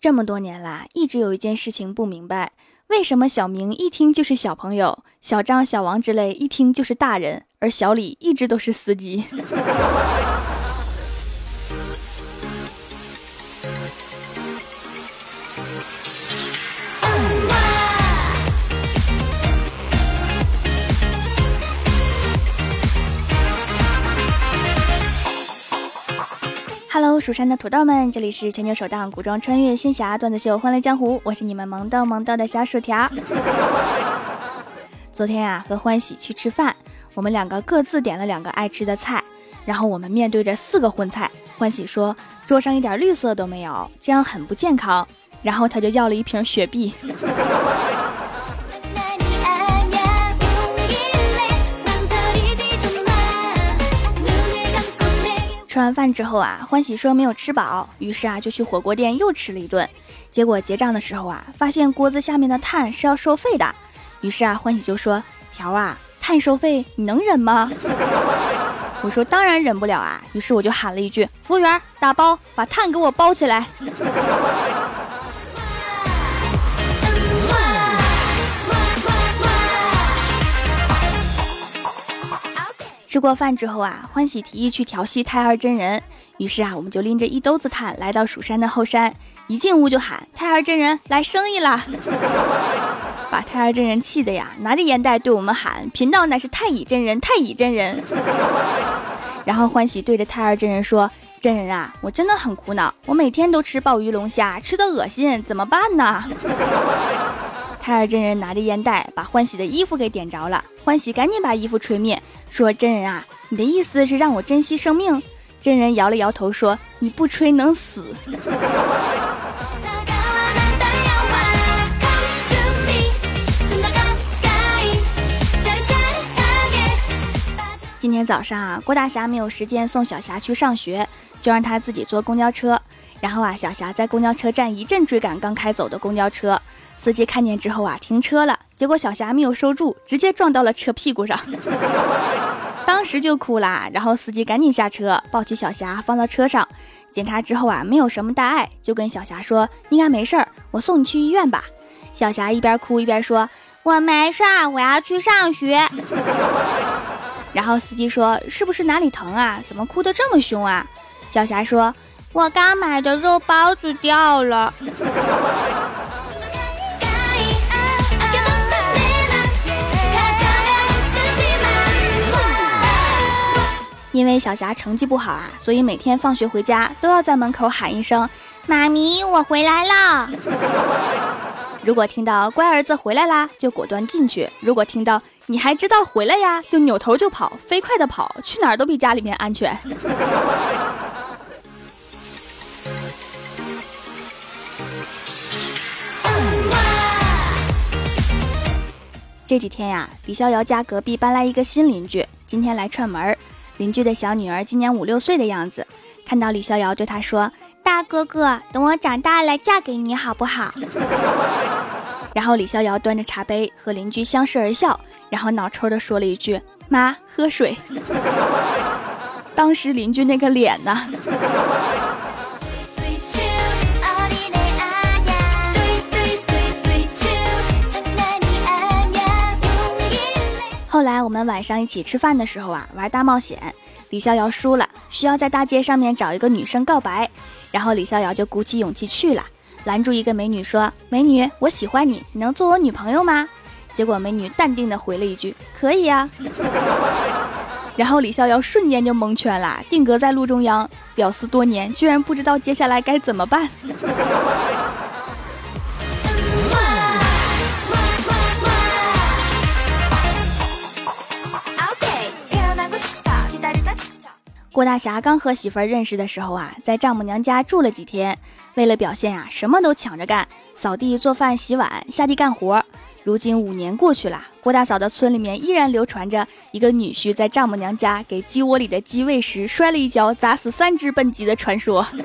这么多年啦，一直有一件事情不明白，为什么小明一听就是小朋友，小张、小王之类一听就是大人，而小李一直都是司机。Hello，蜀山的土豆们，这里是全球首档古装穿越仙侠段子秀《欢乐江湖》，我是你们萌豆萌豆的小薯条。昨天啊，和欢喜去吃饭，我们两个各自点了两个爱吃的菜，然后我们面对着四个荤菜。欢喜说桌上一点绿色都没有，这样很不健康。然后他就要了一瓶雪碧。吃完饭之后啊，欢喜说没有吃饱，于是啊就去火锅店又吃了一顿。结果结账的时候啊，发现锅子下面的碳是要收费的。于是啊，欢喜就说：“条啊，碳收费你能忍吗？”我说：“当然忍不了啊。”于是我就喊了一句：“服务员，打包，把碳给我包起来。”吃过饭之后啊，欢喜提议去调戏太二真人。于是啊，我们就拎着一兜子炭来到蜀山的后山，一进屋就喊：“太二真人来生意啦！” 把太二真人气的呀，拿着烟袋对我们喊：“贫道乃是太乙真人，太乙真人。”然后欢喜对着太二真人说：“真人啊，我真的很苦恼，我每天都吃鲍鱼龙虾，吃的恶心，怎么办呢？” 太二真人拿着烟袋，把欢喜的衣服给点着了。欢喜赶紧把衣服吹灭，说：“真人啊，你的意思是让我珍惜生命？”真人摇了摇头，说：“你不吹能死。”今天早上啊，郭大侠没有时间送小霞去上学，就让他自己坐公交车。然后啊，小霞在公交车站一阵追赶刚开走的公交车，司机看见之后啊，停车了。结果小霞没有收住，直接撞到了车屁股上，当时就哭啦。然后司机赶紧下车，抱起小霞放到车上，检查之后啊，没有什么大碍，就跟小霞说应该没事儿，我送你去医院吧。小霞一边哭一边说，我没事儿，我要去上学。然后司机说是不是哪里疼啊？怎么哭得这么凶啊？小霞说。我刚买的肉包子掉了，因为小霞成绩不好啊，所以每天放学回家都要在门口喊一声“妈咪，我回来了”。如果听到“乖儿子回来啦”，就果断进去；如果听到“你还知道回来呀”，就扭头就跑，飞快的跑，去哪儿都比家里面安全。这几天呀，李逍遥家隔壁搬来一个新邻居，今天来串门。邻居的小女儿今年五六岁的样子，看到李逍遥对她说：“大哥哥，等我长大了嫁给你好不好？” 然后李逍遥端着茶杯和邻居相视而笑，然后脑抽的说了一句：“妈，喝水。” 当时邻居那个脸呢！后来我们晚上一起吃饭的时候啊，玩大冒险，李逍遥输了，需要在大街上面找一个女生告白，然后李逍遥就鼓起勇气去了，拦住一个美女说：“美女，我喜欢你，你能做我女朋友吗？”结果美女淡定的回了一句：“可以呀。”然后李逍遥瞬间就蒙圈了，定格在路中央，屌丝多年，居然不知道接下来该怎么办。郭大侠刚和媳妇儿认识的时候啊，在丈母娘家住了几天，为了表现啊，什么都抢着干，扫地、做饭、洗碗，下地干活。如今五年过去了，郭大嫂的村里面依然流传着一个女婿在丈母娘家给鸡窝里的鸡喂食，摔了一跤，砸死三只笨鸡的传说。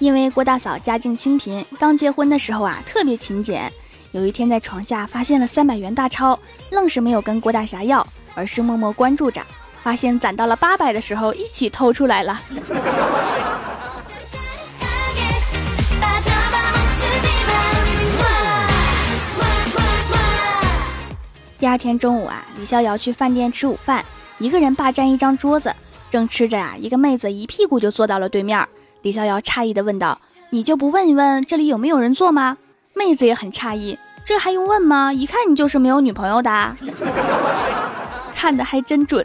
因为郭大嫂家境清贫，刚结婚的时候啊，特别勤俭。有一天在床下发现了三百元大钞，愣是没有跟郭大侠要。而是默默关注着。发现攒到了八百的时候，一起偷出来了。第二天中午啊，李逍遥去饭店吃午饭，一个人霸占一张桌子，正吃着呀，一个妹子一屁股就坐到了对面。李逍遥诧异的问道：“你就不问一问这里有没有人坐吗？”妹子也很诧异：“这还用问吗？一看你就是没有女朋友的。”看的还真准。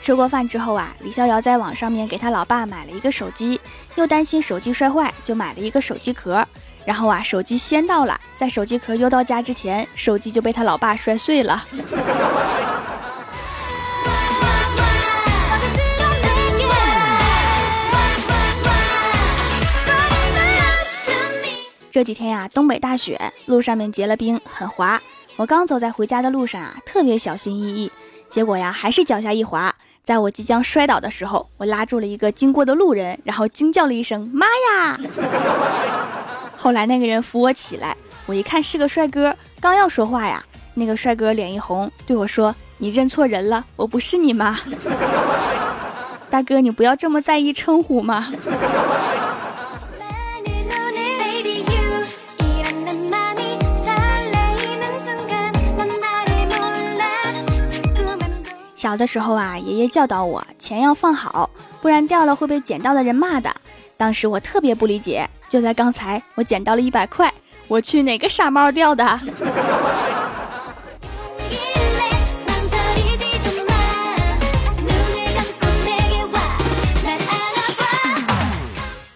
吃过饭之后啊，李逍遥在网上面给他老爸买了一个手机，又担心手机摔坏，就买了一个手机壳。然后啊，手机先到了，在手机壳邮到家之前，手机就被他老爸摔碎了。这几天呀，东北大雪，路上面结了冰，很滑。我刚走在回家的路上啊，特别小心翼翼，结果呀，还是脚下一滑。在我即将摔倒的时候，我拉住了一个经过的路人，然后惊叫了一声：“妈呀！” 后来那个人扶我起来，我一看是个帅哥，刚要说话呀，那个帅哥脸一红，对我说：“你认错人了，我不是你妈。” 大哥，你不要这么在意称呼嘛。小的时候啊，爷爷教导我钱要放好，不然掉了会被捡到的人骂的。当时我特别不理解。就在刚才，我捡到了一百块，我去哪个傻帽掉的？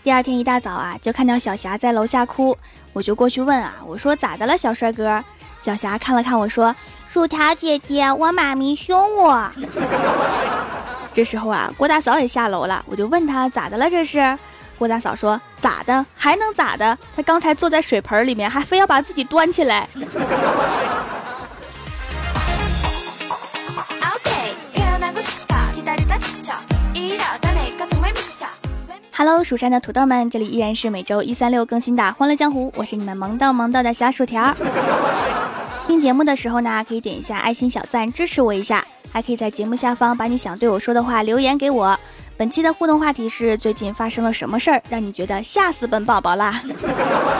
第二天一大早啊，就看到小霞在楼下哭，我就过去问啊，我说咋的了，小帅哥？小霞看了看我说。薯条姐姐，我妈咪凶我。这时候啊，郭大嫂也下楼了，我就问她咋的了？这是郭大嫂说咋的？还能咋的？她刚才坐在水盆里面，还非要把自己端起来。Hello，蜀山的土豆们，这里依然是每周一、三、六更新的《欢乐江湖》，我是你们萌到萌到的小薯条。听节目的时候呢，可以点一下爱心小赞支持我一下，还可以在节目下方把你想对我说的话留言给我。本期的互动话题是：最近发生了什么事儿让你觉得吓死本宝宝啦？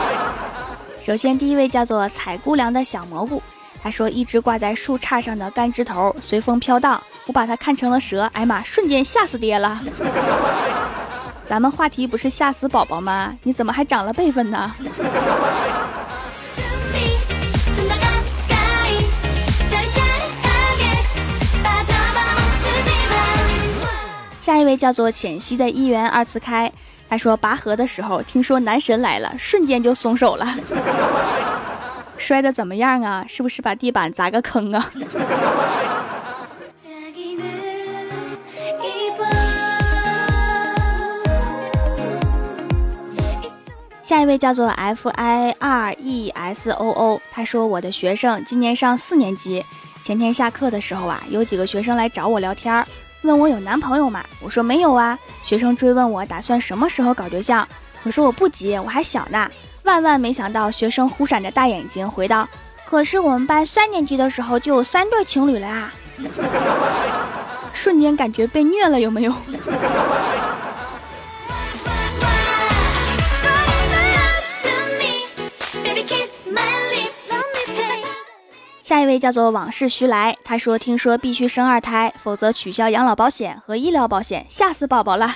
首先，第一位叫做采姑娘的小蘑菇，他说一只挂在树杈上的干枝头随风飘荡，我把它看成了蛇，哎妈，瞬间吓死爹了。咱们话题不是吓死宝宝吗？你怎么还长了辈分呢？下一位叫做浅汐的一元二次开，他说拔河的时候听说男神来了，瞬间就松手了，摔的怎么样啊？是不是把地板砸个坑啊？下一位叫做 F I R E S O O，他说我的学生今年上四年级，前天下课的时候啊，有几个学生来找我聊天儿。问我有男朋友吗？我说没有啊。学生追问我打算什么时候搞对象，我说我不急，我还小呢。万万没想到，学生忽闪着大眼睛回道：“可是我们班三年级的时候就有三对情侣了啊！” 瞬间感觉被虐了，有没有？下一位叫做往事徐来，他说：“听说必须生二胎，否则取消养老保险和医疗保险，吓死宝宝了。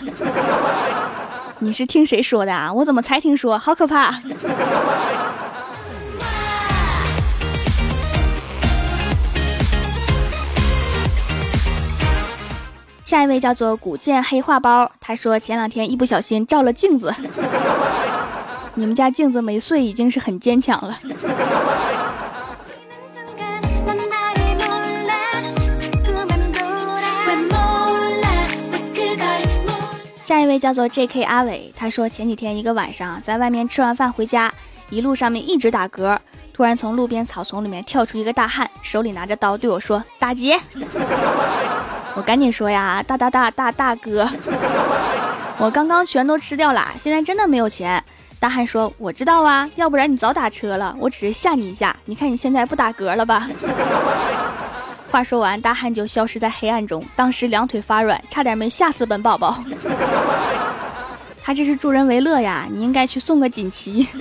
”你是听谁说的啊？我怎么才听说？好可怕！下一位叫做古剑黑化包，他说前两天一不小心照了镜子，你们家镜子没碎已经是很坚强了。下一位叫做 J.K. 阿伟，他说前几天一个晚上在外面吃完饭回家，一路上面一直打嗝，突然从路边草丛里面跳出一个大汉，手里拿着刀对我说打劫。我赶紧说呀，大大大大大哥。我刚刚全都吃掉了，现在真的没有钱。大汉说：“我知道啊，要不然你早打车了。我只是吓你一下，你看你现在不打嗝了吧？”话说完，大汉就消失在黑暗中。当时两腿发软，差点没吓死本宝宝。他这是助人为乐呀，你应该去送个锦旗。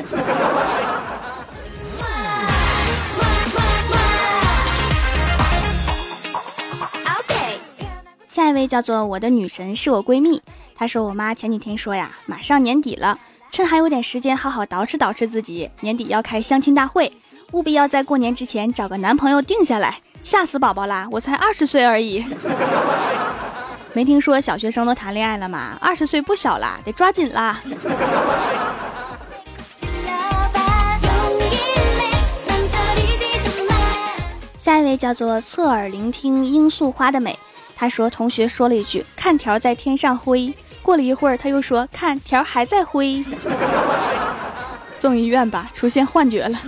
下一位叫做我的女神是我闺蜜，她说我妈前几天说呀，马上年底了，趁还有点时间，好好捯饬捯饬自己，年底要开相亲大会，务必要在过年之前找个男朋友定下来，吓死宝宝啦！我才二十岁而已，没听说小学生都谈恋爱了吗？二十岁不小啦，得抓紧啦。下一位叫做侧耳聆听罂粟花的美。他说：“同学说了一句‘看条在天上挥’，过了一会儿他又说‘看条还在挥’，送医院吧，出现幻觉了。”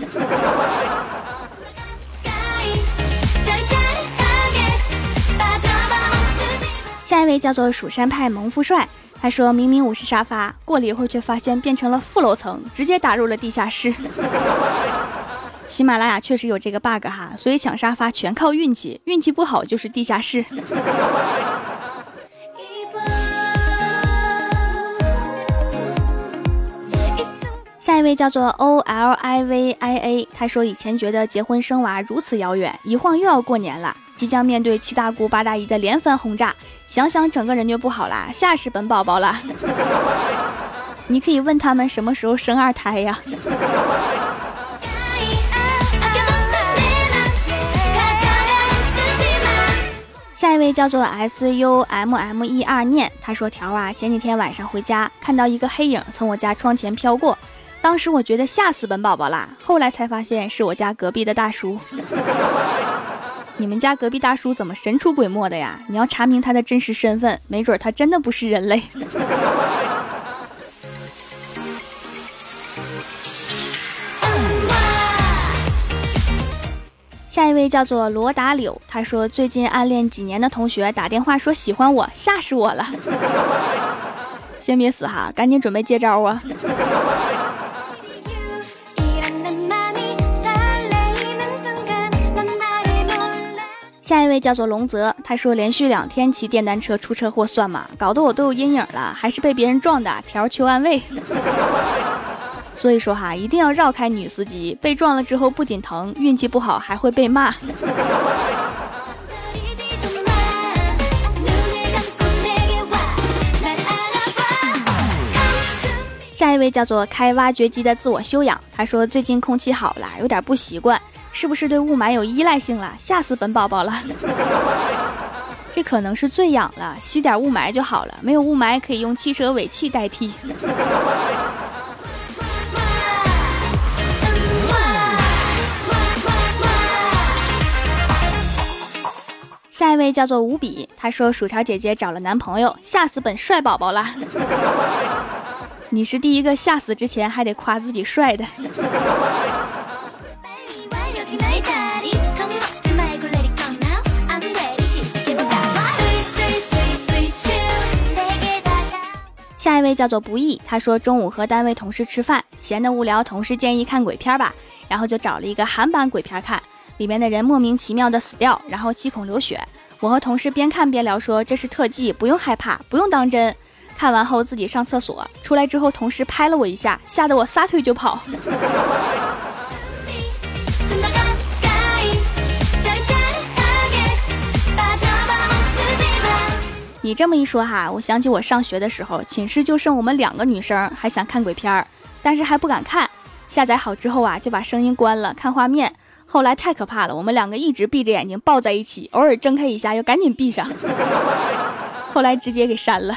下一位叫做蜀山派萌富帅，他说明明我是沙发，过了一会儿却发现变成了负楼层，直接打入了地下室。喜马拉雅确实有这个 bug 哈，所以抢沙发全靠运气，运气不好就是地下室。下一位叫做 O L I V I A，他说以前觉得结婚生娃如此遥远，一晃又要过年了，即将面对七大姑八大姨的连番轰炸，想想整个人就不好啦，吓死本宝宝了。你可以问他们什么时候生二胎呀？下一位叫做 S U M M E R 念，他说：“条啊，前几天晚上回家，看到一个黑影从我家窗前飘过，当时我觉得吓死本宝宝啦，后来才发现是我家隔壁的大叔。你们家隔壁大叔怎么神出鬼没的呀？你要查明他的真实身份，没准他真的不是人类。”下一位叫做罗达柳，他说最近暗恋几年的同学打电话说喜欢我，吓死我了。先别死哈，赶紧准备接招啊！下一位叫做龙泽，他说连续两天骑电单车出车祸算吗？搞得我都有阴影了，还是被别人撞的。条求安慰。所以说哈，一定要绕开女司机，被撞了之后不仅疼，运气不好还会被骂。下一位叫做开挖掘机的自我修养，他说最近空气好了，有点不习惯，是不是对雾霾有依赖性了？吓死本宝宝了！这可能是最痒了，吸点雾霾就好了，没有雾霾可以用汽车尾气代替。下一位叫做无比，他说薯条姐姐找了男朋友，吓死本帅宝宝了。你是第一个吓死之前还得夸自己帅的。下一位叫做不易，他说中午和单位同事吃饭，闲得无聊，同事建议看鬼片吧，然后就找了一个韩版鬼片看。里面的人莫名其妙的死掉，然后七孔流血。我和同事边看边聊，说这是特技，不用害怕，不用当真。看完后自己上厕所，出来之后同事拍了我一下，吓得我撒腿就跑。你这么一说哈，我想起我上学的时候，寝室就剩我们两个女生，还想看鬼片儿，但是还不敢看。下载好之后啊，就把声音关了，看画面。后来太可怕了，我们两个一直闭着眼睛抱在一起，偶尔睁开一下又赶紧闭上，后来直接给删了。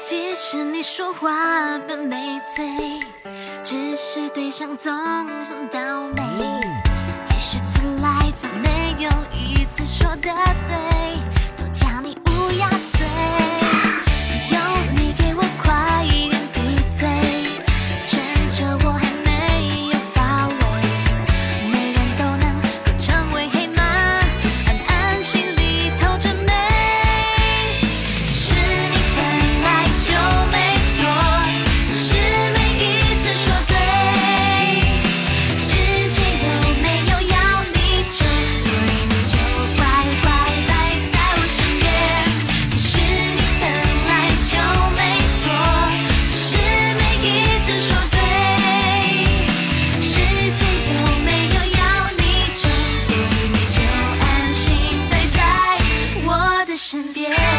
即使你说话本没罪，只是对象总很倒霉。几十次来，从没有一次说的对，身边。